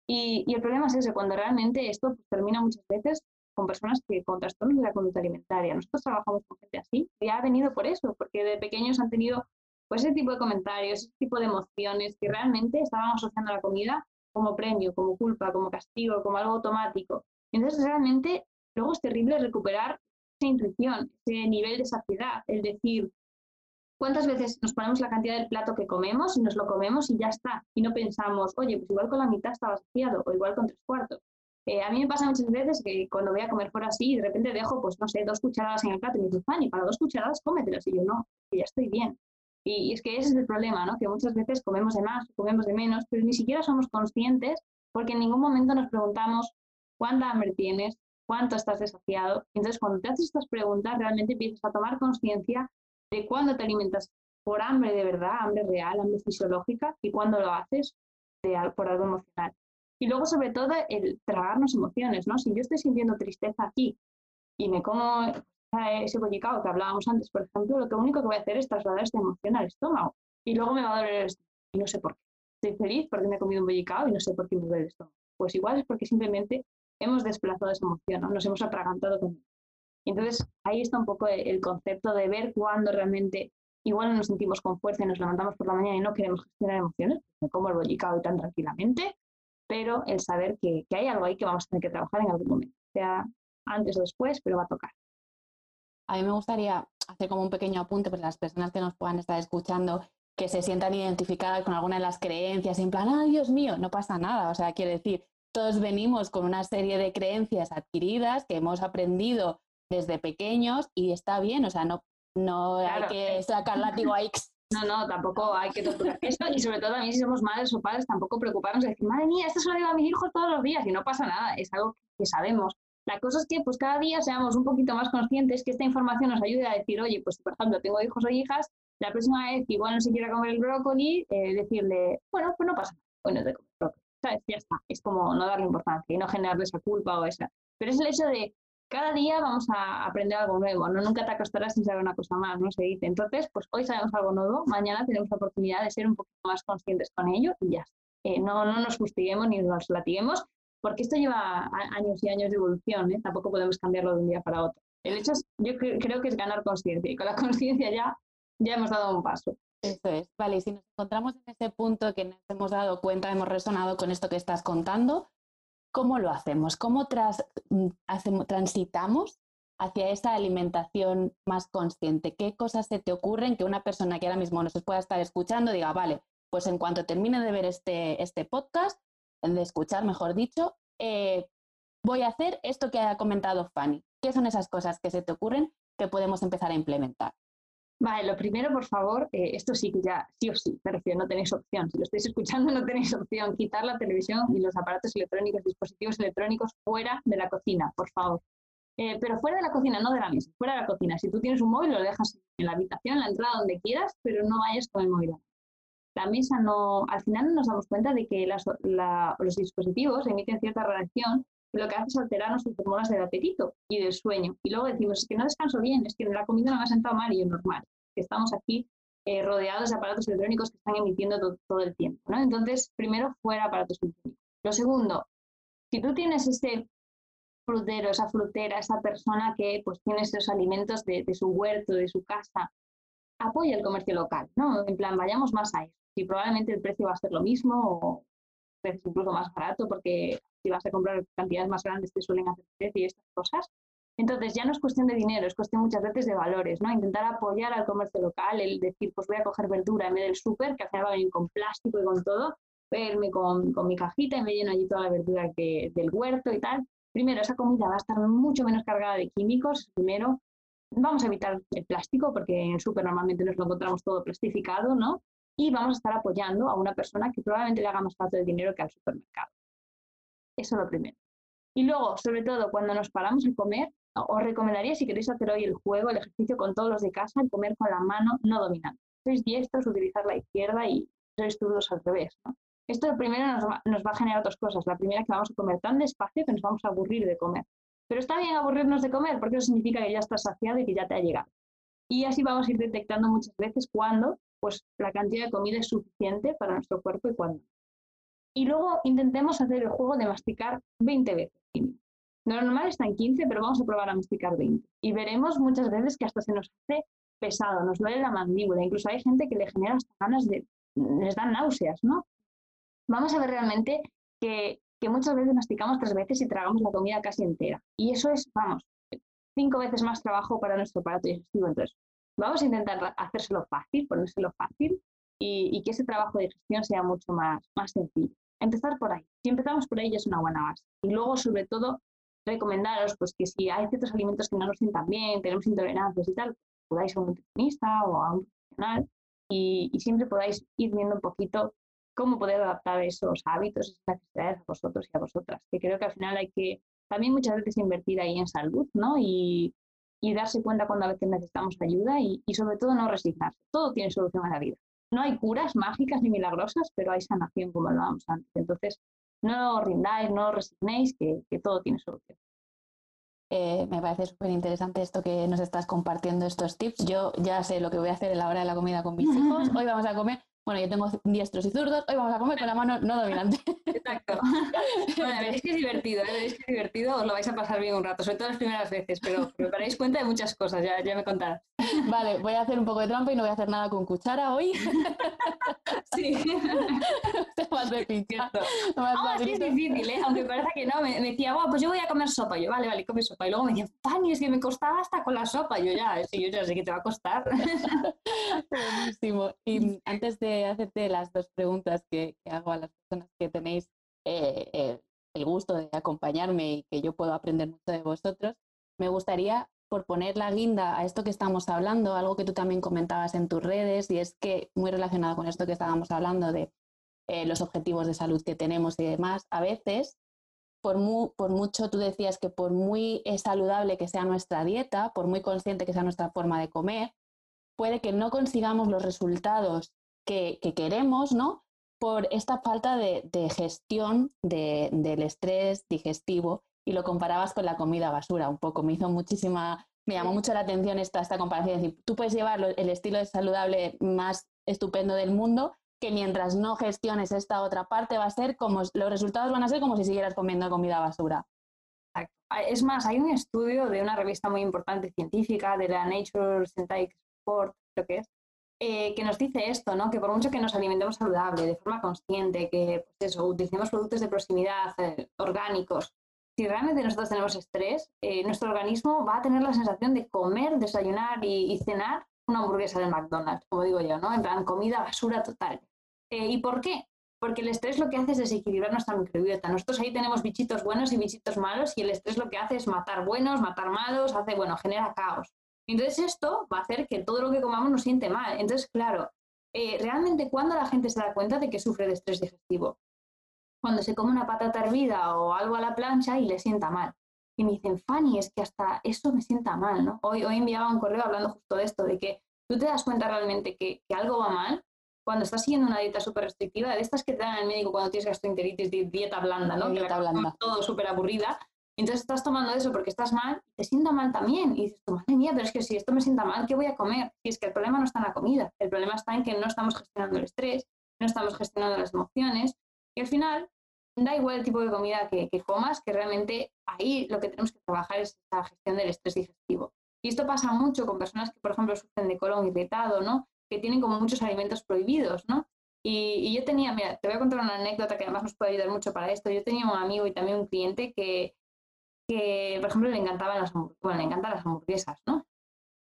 Y, el problema es ese, cuando realmente esto pues, termina muchas veces con personas que con trastornos de la conducta alimentaria. Nosotros trabajamos con gente así y ha venido por eso, porque de pequeños han tenido pues, ese tipo de comentarios, ese tipo de emociones que realmente estaban asociando a la comida como premio, como culpa, como castigo, como algo automático. Entonces, realmente, luego es terrible recuperar esa intuición, ese nivel de saciedad, el decir, ¿cuántas veces nos ponemos la cantidad del plato que comemos y nos lo comemos y ya está? Y no pensamos, oye, pues igual con la mitad estaba saciado o igual con tres cuartos. Eh, a mí me pasa muchas veces que cuando voy a comer fuera así, de repente dejo, pues no sé, dos cucharadas en el plato y me dicen, Fanny, para dos cucharadas cómetelas. Y yo, no, que ya estoy bien. Y, es que ese es el problema, ¿no? Que muchas veces comemos de más, comemos de menos, pero ni siquiera somos conscientes porque en ningún momento nos preguntamos cuánta hambre tienes, cuánto estás desafiado. Entonces, cuando te haces estas preguntas, realmente empiezas a tomar conciencia de cuándo te alimentas por hambre de verdad, hambre real, hambre fisiológica, y cuando lo haces por algo emocional. Y luego, sobre todo, el tragarnos emociones, ¿no? Si yo estoy sintiendo tristeza aquí y me como ese bollicao que hablábamos antes, por ejemplo, lo que único que voy a hacer es trasladar esta emoción al estómago. Y luego me va a doler el estómago. Y no sé por qué. Estoy feliz porque me he comido un bollicao y no sé por qué me duele el estómago. Pues igual es porque simplemente hemos desplazado esa emoción, ¿no? Nos hemos atragantado con Entonces, ahí está un poco el concepto de ver cuándo realmente igual no nos sentimos con fuerza y nos levantamos por la mañana y no queremos gestionar emociones, me como el bollicao y tan tranquilamente, pero el saber que, que, hay algo ahí que vamos a tener que trabajar en algún momento, sea antes o después, pero va a tocar. A mí me gustaría hacer como un pequeño apunte para las personas que nos puedan estar escuchando que se sientan identificadas con alguna de las creencias, en plan, ah, Dios mío, no pasa nada. O sea, quiere decir, todos venimos con una serie de creencias adquiridas que hemos aprendido desde pequeños y está bien, o sea, no, no hay que sacar látigo ahí no, no, tampoco hay que torturar esto y sobre todo a mí si somos madres o padres tampoco preocuparnos de decir, madre mía, esto se lo digo a mis hijos todos los días y no pasa nada, es algo que sabemos. La cosa es que pues cada día seamos un poquito más conscientes que esta información nos ayude a decir, oye, pues por ejemplo tengo hijos o hijas, la próxima vez que igual no se quiera comer el brócoli, eh, decirle, bueno, pues no pasa nada, bueno, te comer brócoli. Ya está, es como no darle importancia y no generarle esa culpa o esa. Pero es el hecho de cada día vamos a aprender algo nuevo, ¿no? Nunca te acostarás sin saber una cosa más, ¿no? Se dice. Entonces, pues hoy sabemos algo nuevo, mañana tenemos la oportunidad de ser un poquito más conscientes con ello y ya eh, no, no nos fustiguemos ni nos latiguemos, porque esto lleva años y años de evolución, ¿eh? Tampoco podemos cambiarlo de un día para otro. El hecho es, yo creo que es ganar conciencia y con la conciencia ya, ya hemos dado un paso. Eso es. Vale, y si nos encontramos en ese punto que nos hemos dado cuenta, hemos resonado con esto que estás contando, ¿cómo lo hacemos? ¿Cómo mm, transitamos hacia esa alimentación más consciente? ¿Qué cosas se te ocurren que una persona que ahora mismo nos pueda estar escuchando diga, vale, pues en cuanto termine de ver este, este podcast, de escuchar, mejor dicho, eh, voy a hacer esto que ha comentado Fanny. ¿Qué son esas cosas que se te ocurren que podemos empezar a implementar? Vale, lo primero, por favor, eh, esto sí que ya, sí o sí, me refiero, no tenéis opción. Si lo estáis escuchando, no tenéis opción. Quitar la televisión y los aparatos electrónicos, dispositivos electrónicos fuera de la cocina, por favor. Eh, pero fuera de la cocina, no de la mesa, fuera de la cocina. Si tú tienes un móvil, lo dejas en la habitación, en la entrada, donde quieras, pero no vayas con el móvil. La mesa no, al final nos damos cuenta de que los dispositivos emiten cierta reacción y lo que hace es alterar sus hormonas del apetito y del sueño. Y luego decimos, es que no descanso bien, es que la comida no me ha sentado mal y es normal, que estamos aquí eh, rodeados de aparatos electrónicos que están emitiendo todo, el tiempo. ¿no? Entonces, primero, fuera aparatos electrónicos. Lo segundo, si tú tienes ese frutero, esa frutera, esa persona que pues tiene esos alimentos de, de, su huerto, de su casa, apoya el comercio local, ¿no? En plan, vayamos más a eso. Y probablemente el precio va a ser lo mismo o incluso más barato porque si vas a comprar cantidades más grandes te suelen hacer precio y estas cosas. Entonces ya no es cuestión de dinero, es cuestión muchas veces de valores, ¿no? Intentar apoyar al comercio local, el decir, pues voy a coger verdura en vez del súper, que al final va a con plástico y con todo, verme con, con, mi cajita y me lleno allí toda la verdura del huerto y tal. Primero, esa comida va a estar mucho menos cargada de químicos. Primero, vamos a evitar el plástico, porque en el súper normalmente nos lo encontramos todo plastificado, ¿no? Y vamos a estar apoyando a una persona que probablemente le haga más falta el dinero que al supermercado. Eso es lo primero. Y luego, sobre todo, cuando nos paramos a comer, os recomendaría, si queréis hacer hoy el juego, el ejercicio con todos los de casa, el comer con la mano no dominante. Sois diestros, utilizar la izquierda y sois zurdos al revés. Esto primero nos va, nos va, a generar dos cosas. La primera es que vamos a comer tan despacio que nos vamos a aburrir de comer. Pero está bien aburrirnos de comer porque eso significa que ya estás saciado y que ya te ha llegado. Y así vamos a ir detectando muchas veces cuando pues, la cantidad de comida es suficiente para nuestro cuerpo y cuando y luego intentemos hacer el juego de masticar 20 veces. Lo normal está en 15, pero vamos a probar a masticar 20. Y veremos muchas veces que hasta se nos hace pesado, nos duele la mandíbula. Incluso hay gente que le genera hasta ganas de, les dan náuseas, ¿no? Vamos a ver realmente que, que muchas veces masticamos tres veces y tragamos la comida casi entera. Y eso es, vamos, cinco veces más trabajo para nuestro aparato digestivo. Entonces, vamos a intentar hacérselo fácil, ponérselo fácil y, que ese trabajo de digestión sea mucho más, más sencillo. Empezar por ahí. Si empezamos por ahí ya es una buena base. Y luego, sobre todo, recomendaros pues, que si hay ciertos alimentos que no nos sientan bien, tenemos intolerancias y tal, podáis a un nutricionista o a un profesional y, y, siempre podáis ir viendo un poquito cómo poder adaptar esos hábitos, esas necesidades a vosotros y a vosotras. Que creo que al final hay que también muchas veces invertir ahí en salud, ¿no? Y, y darse cuenta cuando a veces necesitamos ayuda y, y, sobre todo no resignarse. Todo tiene solución a la vida. No hay curas mágicas ni milagrosas, pero hay sanación, como hablábamos antes. Entonces, no rindáis, no resignéis, que, que todo tiene solución. Eh, me parece súper interesante esto que nos estás compartiendo, estos tips. Yo ya sé lo que voy a hacer en la hora de la comida con mis hijos. Hoy vamos a comer bueno, yo tengo diestros y zurdos, hoy vamos a comer con la mano no dominante. Exacto. Bueno, veréis que es divertido, ¿eh? veréis que es divertido, os lo vais a pasar bien un rato, sobre todo las primeras veces, pero me daréis cuenta de muchas cosas, ya, ya me contarás. Vale, voy a hacer un poco de trampa y no voy a hacer nada con cuchara hoy. Sí. más de pizza. Más sí es difícil, ¿eh? aunque parece que no. Me, decía, bueno, pues yo voy a comer sopa. Yo, vale, vale, come sopa. Y luego me decía, Fanny, es que me costaba hasta con la sopa. Yo ya, sí, yo ya sé que te va a costar. Buenísimo. Y antes de hacerte las dos preguntas que, hago a las personas que tenéis eh, eh, el gusto de acompañarme y que yo puedo aprender mucho de vosotros, me gustaría por poner la guinda a esto que estamos hablando, algo que tú también comentabas en tus redes, y es que muy relacionado con esto que estábamos hablando de eh, los objetivos de salud que tenemos y demás, a veces, por, por mucho tú decías que por muy saludable que sea nuestra dieta, por muy consciente que sea nuestra forma de comer, puede que no consigamos los resultados que, queremos, ¿no? Por esta falta de, gestión del estrés digestivo y lo comparabas con la comida basura un poco. Me hizo muchísima, me llamó mucho la atención esta, esta comparación. Es decir, tú puedes llevar el estilo de saludable más estupendo del mundo, que mientras no gestiones esta otra parte va a ser como, los resultados van a ser como si siguieras comiendo comida basura. Es más, hay un estudio de una revista muy importante científica, de la Nature Scientific Sport, creo que es, eh, que nos dice esto, ¿no? que por mucho que nos alimentemos saludable, de forma consciente, que pues eso, utilicemos productos de proximidad eh, orgánicos, si realmente nosotros tenemos estrés, eh, nuestro organismo va a tener la sensación de comer, desayunar y, cenar una hamburguesa del McDonald's, como digo yo, ¿no? En plan, comida basura total. Eh, ¿Y por qué? Porque el estrés lo que hace es desequilibrar nuestra microbiota. Nosotros ahí tenemos bichitos buenos y bichitos malos y el estrés lo que hace es matar buenos, matar malos, hace, bueno, genera caos. Entonces esto va a hacer que todo lo que comamos nos siente mal. Entonces, claro, eh, realmente cuando la gente se da cuenta de que sufre de estrés digestivo, cuando se come una patata hervida o algo a la plancha y le sienta mal. Y me dicen, Fanny, es que hasta eso me sienta mal, ¿no? Hoy, hoy enviaba un correo hablando justo de esto, de que tú te das cuenta realmente que, que algo va mal cuando estás siguiendo una dieta súper restrictiva, de estas que te dan el médico cuando tienes gastroenteritis, dieta blanda, ¿no? Dieta blanda. Todo súper aburrida. Entonces estás tomando eso porque estás mal, te sienta mal también. Y dices, madre mía, pero es que si esto me sienta mal, ¿qué voy a comer? Y es que el problema no está en la comida, el problema está en que no estamos gestionando el estrés, no estamos gestionando las emociones. Y al final da igual el tipo de comida que, comas, que realmente ahí lo que tenemos que trabajar es la gestión del estrés digestivo. Y esto pasa mucho con personas que, por ejemplo, sufren de colon irritado, ¿no? Que tienen como muchos alimentos prohibidos, ¿no? Y, yo tenía, mira, te voy a contar una anécdota que además nos puede ayudar mucho para esto. Yo tenía un amigo y también un cliente que, que por ejemplo, le encantaban las, bueno, le encantan las hamburguesas, ¿no?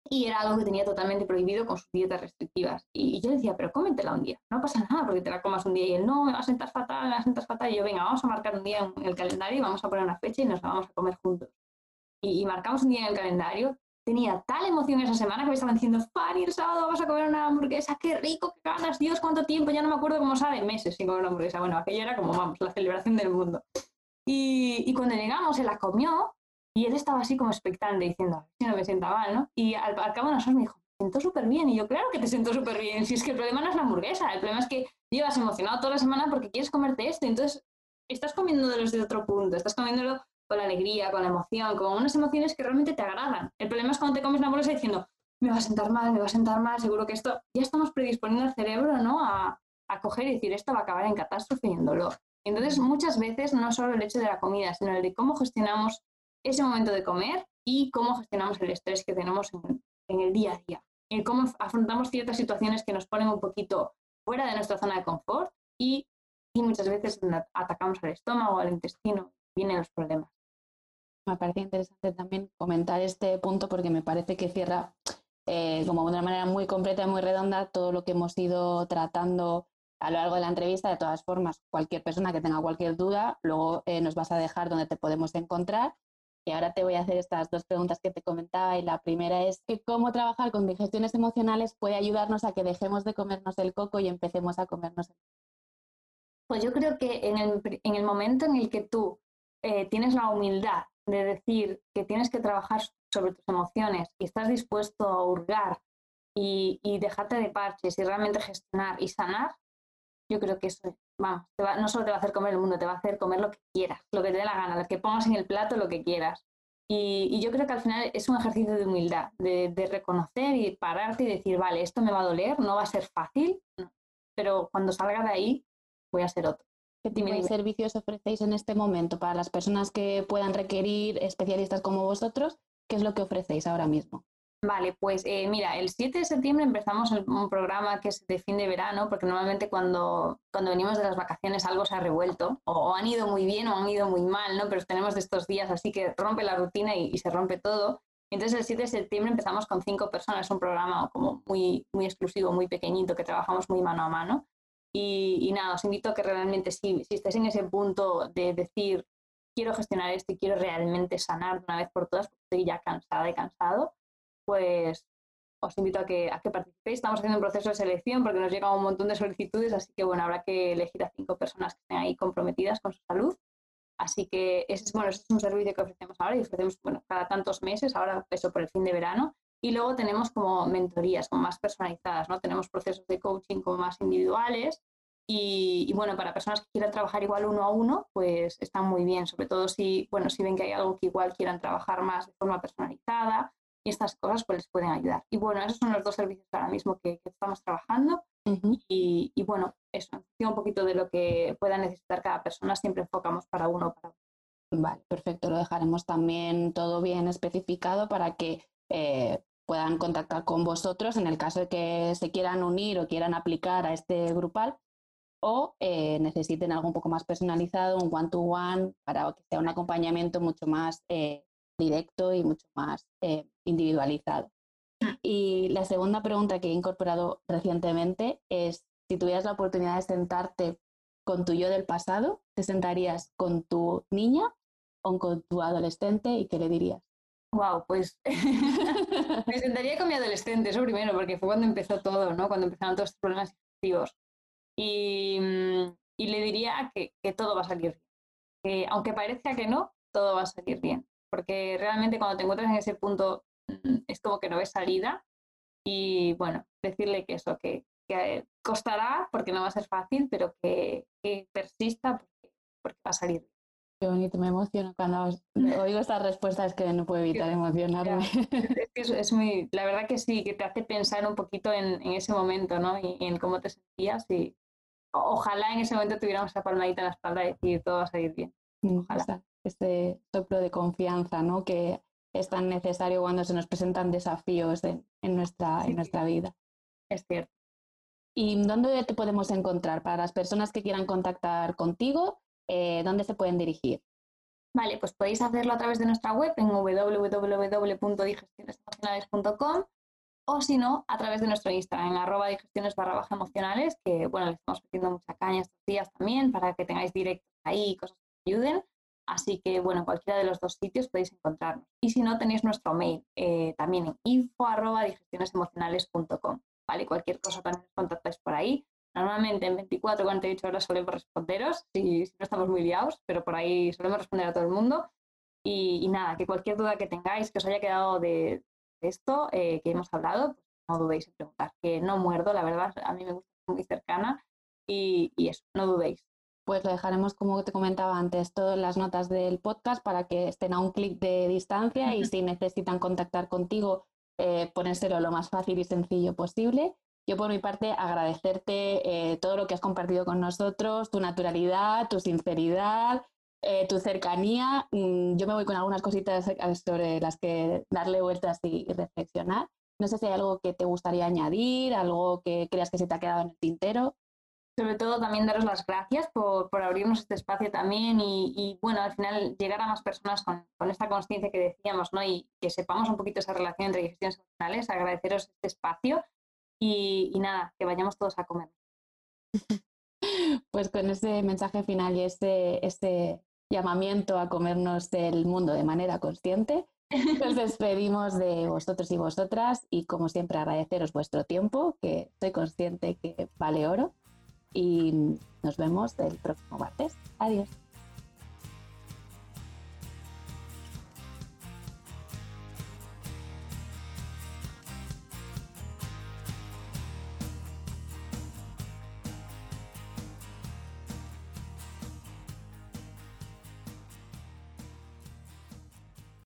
Y era algo que tenía totalmente prohibido con sus dietas restrictivas. Y, yo decía, pero cómetela un día, no pasa nada porque te la comas un día. Y él, no, me va a sentar fatal, me va a sentar fatal. Y yo, venga, vamos a marcar un día en el calendario y vamos a poner una fecha y nos la vamos a comer juntos. Y, marcamos un día en el calendario. Tenía tal emoción esa semana que me estaban diciendo, Fanny, el sábado vamos a comer una hamburguesa, qué rico, qué ganas, Dios, cuánto tiempo, ya no me acuerdo cómo sabe, meses sin comer una hamburguesa. Bueno, aquello era como, vamos, la celebración del mundo. Y, y cuando llegamos, se la comió y él estaba así como expectante, diciendo, si no me sienta mal, ¿no? Y al, cabo de unas horas me dijo, me siento súper bien. Y yo, claro que te siento súper bien. Si es que el problema no es la hamburguesa, el problema es que llevas emocionado toda la semana porque quieres comerte esto. Entonces, estás comiéndolo desde otro punto, estás comiéndolo con la alegría, con la emoción, con unas emociones que realmente te agradan. El problema es cuando te comes una hamburguesa diciendo, me va a sentar mal, me va a sentar mal, seguro que esto, ya estamos predisponiendo al cerebro, ¿no? A, a coger y decir, esto va a acabar en catástrofe y en dolor. Entonces, muchas veces no solo el hecho de la comida, sino el de cómo gestionamos ese momento de comer y cómo gestionamos el estrés que tenemos en, el día a día. Y cómo afrontamos ciertas situaciones que nos ponen un poquito fuera de nuestra zona de confort y, y muchas veces atacamos al estómago, al intestino, vienen los problemas. Me parece interesante también comentar este punto porque me parece que cierra eh, como de una manera muy completa y muy redonda todo lo que hemos ido tratando a lo largo de la entrevista. De todas formas, cualquier persona que tenga cualquier duda, luego eh, nos vas a dejar donde te podemos encontrar. Y ahora te voy a hacer estas dos preguntas que te comentaba. Y la primera es que cómo trabajar con digestiones emocionales puede ayudarnos a que dejemos de comernos el coco y empecemos a comernos el Pues yo creo que en el, en el momento en el que tú eh, tienes la humildad de decir que tienes que trabajar sobre tus emociones y estás dispuesto a hurgar y, dejarte de parches y realmente gestionar y sanar, yo creo que eso, vamos, no solo te va a hacer comer el mundo, te va a hacer comer lo que quieras, lo que te dé la gana, lo que pongas en el plato, lo que quieras. Y, yo creo que al final es un ejercicio de humildad, de, reconocer y pararte y decir, vale, esto me va a doler, no va a ser fácil, pero cuando salga de ahí voy a ser otro. ¿Qué tipo de servicios ofrecéis en este momento para las personas que puedan requerir especialistas como vosotros? ¿Qué es lo que ofrecéis ahora mismo? Vale, pues eh, mira, el 7 de septiembre empezamos un programa que es de fin de verano, porque normalmente cuando, cuando venimos de las vacaciones algo se ha revuelto, o, han ido muy bien o han ido muy mal, ¿no? Pero tenemos de estos días así que rompe la rutina y, se rompe todo. Entonces el 7 de septiembre empezamos con cinco personas, un programa como muy, muy exclusivo, muy pequeñito, que trabajamos muy mano a mano. Y, nada, os invito a que realmente si, si estáis en ese punto de decir, quiero gestionar esto y quiero realmente sanar de una vez por todas, porque estoy ya cansada y cansado, pues os invito a que, a que participéis. Estamos haciendo un proceso de selección porque nos llegan un montón de solicitudes, así que bueno, habrá que elegir a cinco personas que estén ahí comprometidas con su salud. Así que ese es, bueno, es un servicio que ofrecemos ahora y ofrecemos bueno, cada tantos meses, ahora eso por el fin de verano, y luego tenemos como mentorías, como más personalizadas, ¿no? Tenemos procesos de coaching como más individuales y, bueno, para personas que quieran trabajar igual uno a uno, pues están muy bien, sobre todo si, bueno, si ven que hay algo que igual quieran trabajar más de forma personalizada y estas cosas pues les pueden ayudar. Y bueno, esos son los dos servicios ahora mismo que, estamos trabajando. Y, y, bueno, eso, un poquito de lo que pueda necesitar cada persona, siempre enfocamos para uno para Vale, perfecto, lo dejaremos también todo bien especificado para que eh, puedan contactar con vosotros en el caso de que se quieran unir o quieran aplicar a este grupal o eh, necesiten algo un poco más personalizado, un one-to-one, para que sea un acompañamiento mucho más eh, directo y mucho más eh, individualizado. Y la segunda pregunta que he incorporado recientemente es, si tuvieras la oportunidad de sentarte con tu yo del pasado, ¿te sentarías con tu niña o con tu adolescente y qué le dirías? Wow, pues me sentaría con mi adolescente, eso primero, porque fue cuando empezó todo, ¿no? Cuando empezaron todos estos problemas. Y, mm, y, le diría que, que, todo va a salir bien. Que aunque parezca que no, todo va a salir bien. Porque realmente cuando te encuentras en ese punto mm, es como que no ves salida. Y bueno, decirle que eso, que, que costará porque no va a ser fácil, pero que, que persista porque, porque va a salir. Qué bonito, me emociono cuando oigo estas respuestas que no puedo evitar emocionarme. Es, es, muy, la verdad que sí, que te hace pensar un poquito en, en ese momento, ¿no? Y, en cómo te sentías y ojalá en ese momento tuviéramos esa palmadita en la espalda y decir todo va a salir bien. Mm, ojalá. Este soplo de confianza, ¿no? Que es tan necesario cuando se nos presentan desafíos en, en nuestra, en nuestra vida. Es cierto. ¿Y dónde te podemos encontrar? Para las personas que quieran contactar contigo, eh, ¿dónde se pueden dirigir? Vale, pues podéis hacerlo a través de nuestra web en www.digestionesemocionales.com o si no, a través de nuestro Instagram, en arroba digestiones barra baja emocionales, que bueno, les estamos metiendo mucha caña estos días también para que tengáis directos ahí y cosas que ayuden. Así que bueno, cualquiera de los dos sitios podéis encontrarnos. Y si no, tenéis nuestro mail eh, también en info arroba digestionesemocionales.com. ¿vale? Cualquier cosa también contactáis por ahí. Normalmente en 24 o 48 horas solemos responderos, si, si, no estamos muy liados, pero por ahí solemos responder a todo el mundo. Y, nada, que cualquier duda que tengáis, que os haya quedado de, esto eh, que hemos hablado, pues no dudéis en preguntar. Que no muerdo, la verdad, a mí me gusta muy cercana y, y eso, no dudéis. Pues lo dejaremos, como te comentaba antes, todas las notas del podcast para que estén a un clic de distancia y si necesitan contactar contigo, eh, ponérselo lo más fácil y sencillo posible. yo por mi parte agradecerte eh, todo lo que has compartido con nosotros, tu naturalidad, tu sinceridad, eh, tu cercanía. Mm, yo me voy con algunas cositas sobre las que darle vueltas y, reflexionar. No sé si hay algo que te gustaría añadir, algo que creas que se te ha quedado en el tintero. Sobre todo también daros las gracias por, abrirnos este espacio también y, bueno, al final llegar a más personas con, esta conciencia que decíamos, ¿no? Y que sepamos un poquito esa relación entre gestiones emocionales, agradeceros este espacio y, nada, que vayamos todos a comer. Pues con ese mensaje final y ese, ese llamamiento a comernos el mundo de manera consciente, nos despedimos de vosotros y vosotras y como siempre agradeceros vuestro tiempo, que estoy consciente que vale oro y nos vemos el próximo martes. Adiós.